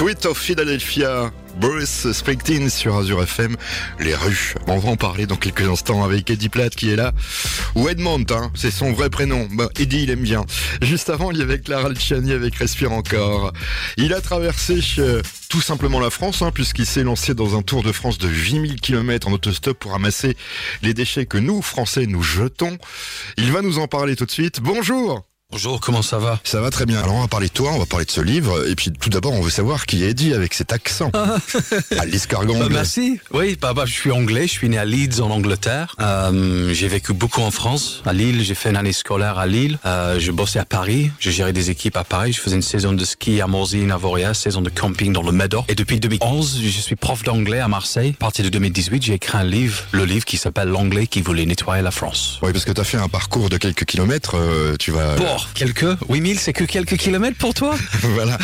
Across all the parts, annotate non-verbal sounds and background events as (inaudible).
Street of Philadelphia, Bruce Springsteen sur Azure FM, les rues. On va en parler dans quelques instants avec Eddie Platt qui est là. Ou Edmond, hein, c'est son vrai prénom. Bah, Eddie, il aime bien. Juste avant, il y avait Clara Luciani avec Respire encore. Il a traversé tout simplement la France, hein, puisqu'il s'est lancé dans un tour de France de 8000 km en autostop pour ramasser les déchets que nous, Français, nous jetons. Il va nous en parler tout de suite. Bonjour Bonjour, comment ça va? Ça va très bien. Alors on va parler de toi, on va parler de ce livre, et puis tout d'abord on veut savoir qui est Eddie avec cet accent. ah, l'escargot Bah, merci. Oui, bah, bah, je suis anglais, je suis né à Leeds en Angleterre. Euh, j'ai vécu beaucoup en France, à Lille. J'ai fait une année scolaire à Lille. Euh, je bossais à Paris. Je gérais des équipes à Paris. Je faisais une saison de ski à Morzine, à Voria, saison de camping dans le Médoc. Et depuis 2011, je suis prof d'anglais à Marseille. À partir de 2018, j'ai écrit un livre, le livre qui s'appelle L'anglais qui voulait nettoyer la France. Oui, parce que tu as fait un parcours de quelques kilomètres, euh, tu vas... Pour quelques 8000, c'est que quelques kilomètres pour toi (laughs) voilà,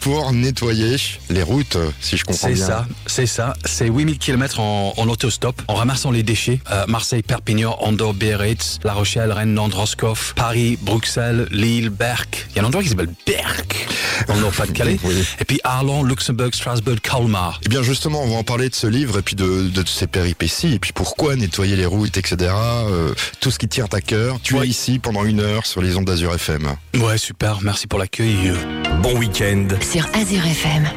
pour nettoyer les routes, si je comprends C'est bien. ça, c'est ça. C'est 8000 km en, en autostop, en ramassant les déchets. Euh, Marseille, Perpignan, Andorre, Biarritz, La Rochelle, Rennes, Nantes, Roscoff, Paris, Bruxelles, Lille, Berck. Il y a un endroit qui s'appelle Berck, dans le Nord-Pas-de-Calais. (laughs) Oui. Et puis Arlon, Luxembourg, Strasbourg, Colmar. Eh bien justement, on va en parler de ce livre et puis de, de ses péripéties et puis pourquoi nettoyer les routes, etc. euh, tout ce qui tient à cœur. Tu es Oui. ici pendant une heure sur les ondes d'Azur FM. Ouais, super, merci pour l'accueil. Bon week-end. sur Azure FM.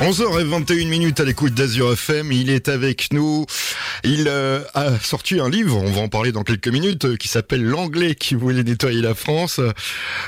11h21 minutes à l'écoute d'Azur FM. Il est avec nous. Il euh, a sorti un livre, on va en parler dans quelques minutes, euh, qui s'appelle L'anglais qui voulait nettoyer la France.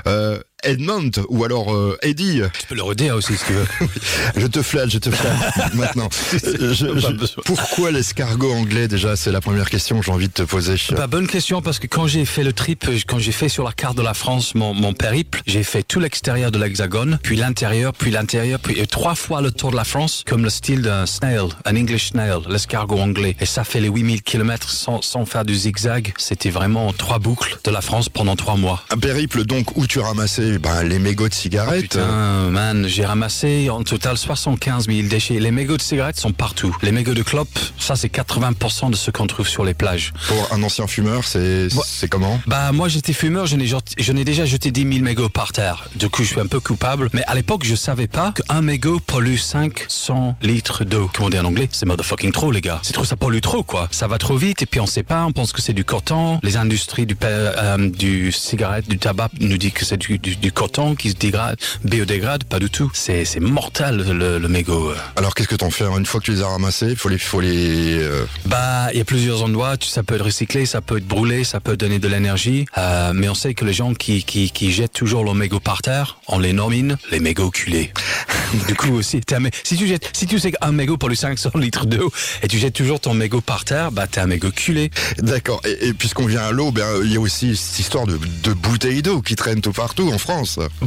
Euh, Edmond, ou alors euh, Eddie, Tu peux le redire aussi si tu veux. (laughs) je te flatte, je te flatte (laughs) maintenant. Euh, je- je- pourquoi l'escargot anglais déjà C'est la première question que j'ai envie de te poser. Bah, bonne question parce que quand j'ai fait le trip, quand j'ai fait sur la carte de la France mon, mon périple, j'ai fait tout l'extérieur de l'hexagone, puis l'intérieur, puis l'intérieur, puis et trois fois le tour de la France comme le style d'un snail, un English snail, l'escargot anglais. Et ça fait les 8000 km sans, sans faire du zigzag. C'était vraiment trois boucles de la France pendant trois mois. Un périple donc où tu as ramassé ben, les mégots de cigarettes. Putain, man, j'ai ramassé en total 75 000 déchets. Les mégots de cigarettes sont partout. Les mégots de clopes, ça c'est 80% de ce qu'on trouve sur les plages. Pour un ancien fumeur, c'est comment? Bah moi j'étais fumeur, je n'ai déjà jeté 10 000 mégots par terre. Du coup je suis un peu coupable. Mais à l'époque je savais pas qu'un mégot pollue 500 litres d'eau. Comment on dit en anglais? C'est motherfucking trop les gars. C'est trop, ça pollue trop quoi. Ça va trop vite et puis on sait pas, on pense que c'est du coton. Les industries du, euh, du cigarette, du tabac nous disent que c'est du, du, du coton qui se dégrade, biodégrade, pas du tout. C'est c'est mortel le, le mégot. Alors qu'est-ce que t'en fais Une fois que tu les as ramassés, faut les, faut les. euh, Bah, il y a plusieurs endroits. Tu- Ça peut être recyclé, ça peut être brûlé, ça peut donner de l'énergie. Euh, mais on sait que les gens qui, qui, qui jettent toujours leurs mégots par terre, on les nomine les mégots culés. (laughs) du coup aussi, un mé- si tu jettes, si tu sais qu'un mégot pollue 500 litres d'eau et tu jettes toujours ton mégot par terre, bah t'es un mégot culé. D'accord. Et, et puisqu'on vient à l'eau, ben il y a aussi cette histoire de, de bouteilles d'eau qui traînent tout partout en France.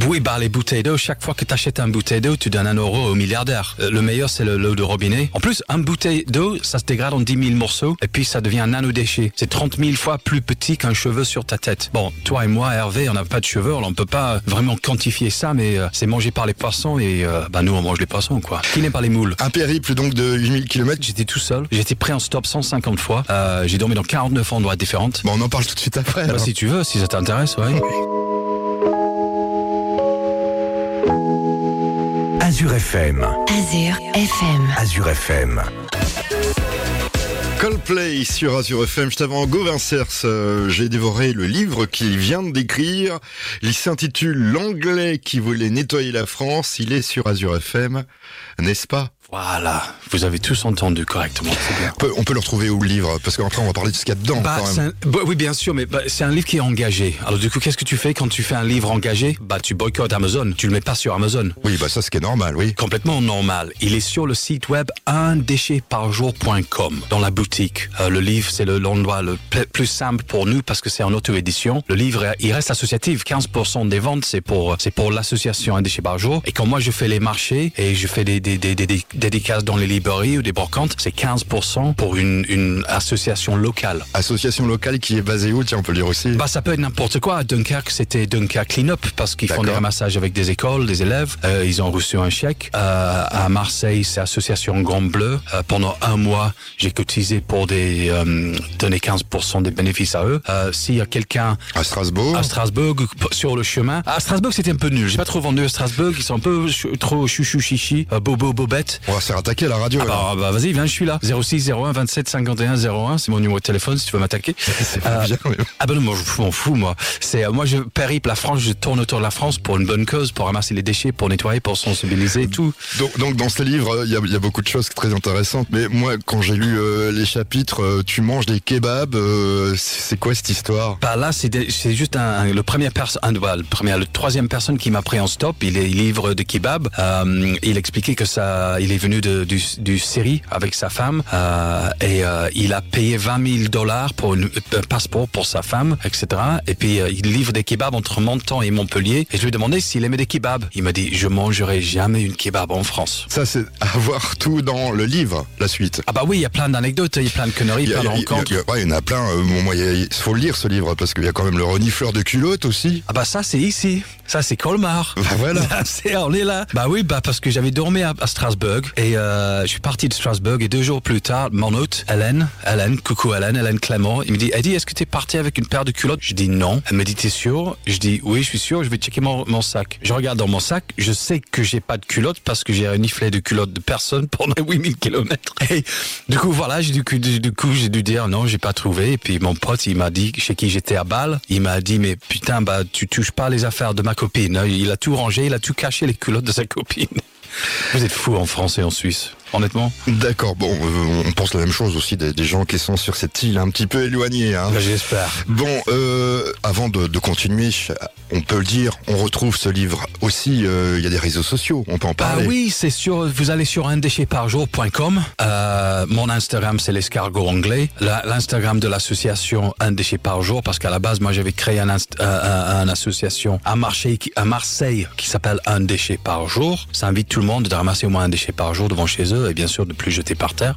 Oui, bah les bouteilles d'eau, chaque fois que tu achètes un bouteille d'eau, tu donnes un euro au milliardaire. Euh, Le meilleur, c'est le- l'eau de robinet. En plus, un bouteille d'eau, ça se dégrade en 10 000 morceaux et puis ça devient un nanodéchet. C'est 30 000 fois plus petit qu'un cheveu sur ta tête. Bon, toi et moi, Hervé, on n'a pas de cheveux, on ne peut pas vraiment quantifier ça, mais euh, c'est mangé par les poissons et euh, bah nous, on mange les poissons, quoi. Qui n'aime pas les moules? Un périple donc de 8000 km. J'étais tout seul, j'ai été pris en stop 150 fois, euh, j'ai dormi dans 49 endroits différents. Bon, on en parle tout de suite après. Bah, si tu veux, si ça t'intéresse, ouais. Azure FM. Azure FM. Azure FM. Coldplay sur Azure FM. Juste avant Go Vincers, euh, j'ai dévoré le livre qu'il vient d'écrire. Il s'intitule L'anglais qui voulait nettoyer la France. Il est sur Azure FM, n'est-ce pas? Voilà, vous avez tous entendu correctement, bien. On peut, on peut le retrouver où le livre? Parce qu'après on va parler de ce qu'il y a dedans Bah, quand c'est même. un- bah, oui, bien sûr, mais bah, c'est un livre qui est engagé. Alors du coup, qu'est-ce que tu fais quand tu fais un livre engagé? Bah, tu boycottes Amazon. Tu le mets pas sur Amazon. Oui, bah ça ce qui est normal, oui. Complètement normal. Il est sur le site web undéchetparjour.com dans la boutique. Euh, le livre, c'est le- l'endroit le pl- plus simple pour nous parce que c'est en auto-édition. Le livre, il reste associatif. 15% des ventes, c'est pour, c'est pour l'association Un déchet par jour. Et quand moi, je fais les marchés et je fais des, des, des- dédicaces dans les librairies ou des brocantes, c'est 15% pour une, une association locale. Association locale qui est basée où Tiens, on peut le dire aussi. Bah, ça peut être n'importe quoi. À Dunkerque, c'était Dunkerque Cleanup parce qu'ils font des ramassages avec des écoles, des élèves. Euh, ils ont reçu un chèque. Euh, à Marseille, c'est Association Grand Bleu. Euh, pendant un mois, j'ai cotisé pour des, euh, donner 15% des bénéfices à eux. Euh, S'il y a quelqu'un À Strasbourg. à Strasbourg sur le chemin. À Strasbourg, c'était un peu nul. J'ai pas trop vendu à Strasbourg. Ils sont un peu trop chouchou chichi, euh, bobo bobette. On va se faire attaquer à la radio. Ah bah, bah, vas-y, viens, je suis là. 06 01 27 51 01, c'est mon numéro de téléphone si tu veux m'attaquer. (laughs) C'est Euh, bien. mais- Ah ben non, moi je m'en fous moi. C'est euh, moi je périple la France, je tourne autour de la France pour une bonne cause, pour ramasser les déchets, pour nettoyer, pour sensibiliser et tout. Donc, donc dans ce livre, il y a, il y a beaucoup de choses très intéressantes. Mais moi, quand j'ai lu euh, les chapitres, euh, tu manges des kebabs. c'est quoi cette histoire? Bah là c'est juste un, un- le premier personne, bah, le premier, le troisième personne qui m'a pris en stop. Il est livre de kebab. Il expliquait que ça, il est venu de, du, du Syrie avec sa femme euh, et euh, il a payé 20 000 dollars pour une, un passeport pour sa femme, etc. Et puis euh, il livre des kebabs entre Menton et Montpellier. Et je lui ai demandé s'il aimait des kebabs. Il m'a dit je mangerai jamais une kebab en France. Ça, c'est à voir tout dans le livre, la suite. Ah bah oui, il y a plein d'anecdotes, il y a plein de conneries, Il y, a- plein de rencontres. il y a- ouais, il y en a plein. bon, moi, il faut le lire ce livre parce qu'il y a quand même le renifleur de culottes aussi. Ah bah ça c'est ici, ça c'est Colmar. Bah voilà. (laughs) On est là. Bah oui, bah parce que j'avais dormi à, à Strasbourg et euh, je suis parti de Strasbourg et deux jours plus tard, mon hôte, Hélène, Hélène, coucou Hélène, Hélène Clément, il me dit, Eddie, est-ce que t'es parti avec une paire de culottes? Je dis non. Elle me dit, t'es sûr? Je dis oui, je suis sûr. Je vais checker mon, mon sac. Je regarde dans mon sac, je sais que j'ai pas de culottes parce que j'ai reniflé de culottes de personne pendant (laughs) 8000 kilomètres. Et du coup voilà, du coup, du coup j'ai dû dire non, j'ai pas trouvé. Et puis mon pote, il m'a dit chez qui j'étais à Bâle, il m'a dit mais putain bah tu touches pas les affaires de ma copine. Il a tout rangé, il a tout caché les culottes de sa copine. Vous êtes fous en France et en Suisse, honnêtement. D'accord. Bon, euh, on pense la même chose aussi des, des gens qui sont sur cette île un petit peu éloignée. Hein. Bah, J'espère. Bon, euh, avant de, de continuer, on peut le dire, on retrouve ce livre aussi. euh, Il y a des réseaux sociaux, on peut en Ah parler. oui, c'est sûr. Vous allez sur undéchetparjour.com. Euh, mon Instagram, c'est l'escargot anglais. La- L'Instagram de l'association Un déchet par jour, parce qu'à la base, moi, j'avais créé un, inst- euh, un- un association à Marseille, qui, à Marseille qui s'appelle Un déchet par jour. Ça invite tout le monde de ramasser au moins un déchet par jour devant chez eux et bien sûr de plus jeter par terre.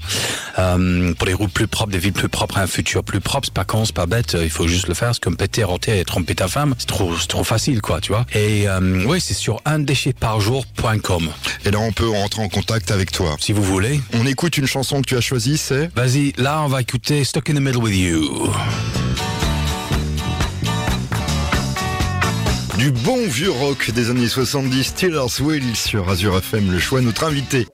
Euh, pour des routes plus propres, des villes plus propres, un futur plus propre, c'est pas con, c'est pas bête. Il faut juste le faire. C'est comme péter, roter et tromper ta femme. C'est trop, c'est trop facile, quoi, tu vois. Et euh, oui, c'est sur undéchetparjour.com. Et là, on peut rentrer en contact avec toi. Si vous voulez. On écoute une chanson que tu as choisie, c'est? Vas-y, là, on va écouter Stuck in the Middle with You. du bon vieux rock des années 70, Steelers Wheel sur Azure FM, le choix de notre invité.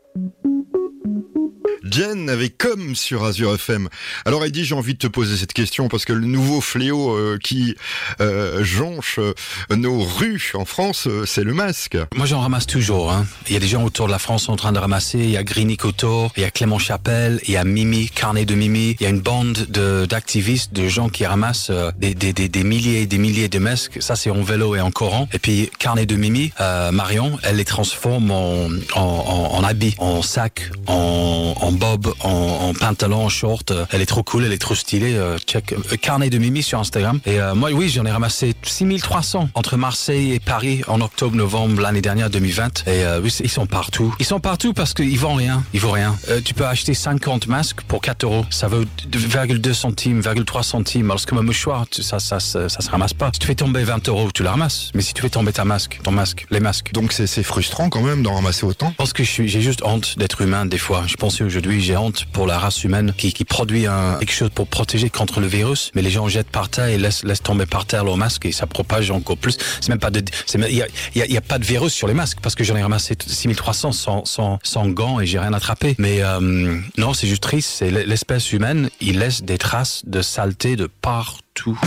Jen avec comme sur Azure FM. Alors Eddie, j'ai envie de te poser cette question parce que le nouveau fléau euh, qui euh, jonche euh, nos rues en France, c'est le masque. Moi, j'en ramasse toujours. Hein. Il y a des gens autour de la France en train de ramasser. Il y a Grinic autour, il y a Clément Chapelle, il y a Mimi, Carnet de Mimi. Il y a une bande de- d'activistes, de, gens qui ramassent des, des, des, des milliers et des milliers de masques. Ça, c'est en vélo et en courant. Et puis, Carnet de Mimi, Marion, elle les transforme en, en, en, en habits, en sac, en, en bob, en, en pantalon, en short. Euh, Elle est trop cool, elle est trop stylée. Euh, check euh, Carnet de Mimi sur Instagram. Et euh, moi, oui, j'en ai ramassé 6300 entre Marseille et Paris en octobre-novembre l'année dernière 2020. Et euh, oui, ils sont partout. Ils sont partout parce qu'ils vendent rien. Ils vaut rien. Euh, tu peux acheter 50 masques pour 4 euros. Ça vaut 2,2 centimes, 3 centimes. Alors que un mouchoir, tu- ça, ça, ça, ça se ramasse pas. Si tu fais tomber 20 euros, tu le ramasses. Mais si tu fais tomber ta masque, ton masque, les masques. Donc c'est c'est frustrant quand même d'en ramasser autant. Je pense que je suis- j'ai juste honte d'être humain des fois. Je pensais aujourd'hui, honte pour la race humaine qui, produit un, quelque chose pour protéger contre le virus, mais les gens jettent par terre et laissent, tomber par terre leur masque et ça propage encore plus. C'est même pas de, il y a, pas de virus sur les masques parce que j'en ai ramassé 6300 sans, sans, sans gants et j'ai rien attrapé. Mais euh, non, c'est juste triste. C'est l'espèce humaine, il laisse des traces de saleté de partout.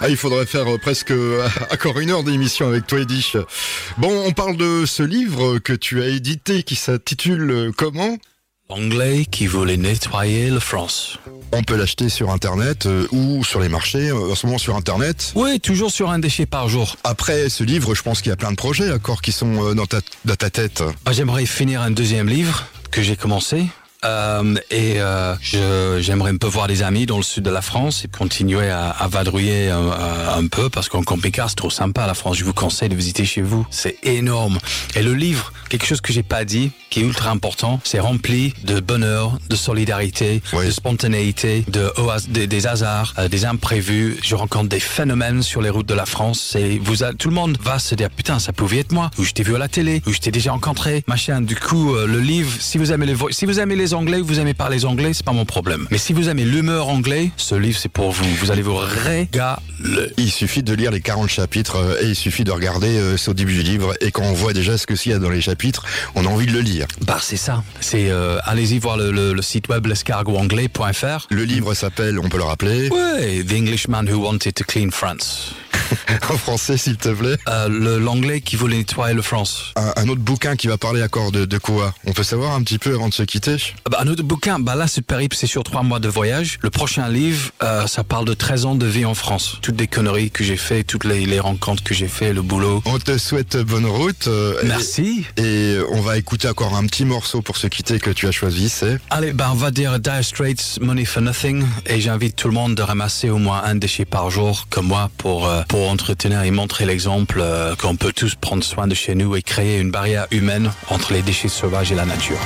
Ah, il faudrait faire euh, presque euh, (laughs) encore une heure d'émission avec toi, Eddie. Bon, on parle de ce livre que tu as édité qui s'intitule euh, comment? L'anglais qui voulait nettoyer la France. On peut l'acheter sur Internet euh, ou sur les marchés, euh, en ce moment sur Internet. Oui, toujours sur un déchet par jour. Après ce livre, je pense qu'il y a plein de projets encore qui sont euh, dans ta, dans ta tête. Ah, J'aimerais finir un deuxième livre que j'ai commencé. Euh, et euh, je- j'aimerais un peu voir des amis dans le sud de la France et continuer à, à vadrouiller un, un- un peu parce qu'en camping-car c'est trop sympa la France. Je vous conseille de visiter chez vous. C'est énorme. Et le livre, quelque chose que j'ai pas dit, qui est ultra important, c'est rempli de bonheur, de solidarité, Oui. de spontanéité, de des, des hasards, euh, des imprévus. Je rencontre des phénomènes sur les routes de la France. Et vous, tout le monde va se dire putain, ça pouvait être moi, ou je t'ai vu à la télé, ou je t'ai déjà rencontré, machin. Du coup, euh, le livre, si vous aimez les si vous aimez les Anglais, vous aimez pas les Anglais, c'est pas mon problème. Mais si vous aimez l'humeur anglais, ce livre c'est pour vous. Vous allez vous régaler. Il suffit de lire les 40 chapitres euh, et il suffit de regarder euh, c'est au début du livre et quand on voit déjà ce que s'il y a dans les chapitres, on a envie de le lire. Bah c'est ça. C'est euh, allez-y voir le, le- le site web l'escargotanglais.fr. Le livre s'appelle, on peut le rappeler, Ouais, The Englishman Who Wanted to Clean France. (laughs) en français s'il te plaît. Euh, L'anglais qui voulait nettoyer le France. Un, un autre bouquin qui va parler encore de, de quoi? On peut savoir un petit peu avant de se quitter? Ah Bah, un autre bouquin, bah là, ce périple, c'est sur trois mois de voyage. Le prochain livre, euh, ça parle de 13 ans de vie en France. Toutes les conneries que j'ai fait, toutes les, les rencontres que j'ai fait, le boulot. On te souhaite bonne route. euh, Merci. Et, et on va écouter encore un petit morceau pour se quitter que tu as choisi, c'est? Allez, bah, on va dire Dire Straits, Money for Nothing. Et j'invite tout le monde de ramasser au moins un déchet par jour, comme moi, pour, euh, pour entretenir et montrer l'exemple euh, qu'on peut tous prendre soin de chez nous et créer une barrière humaine entre les déchets sauvages et la nature.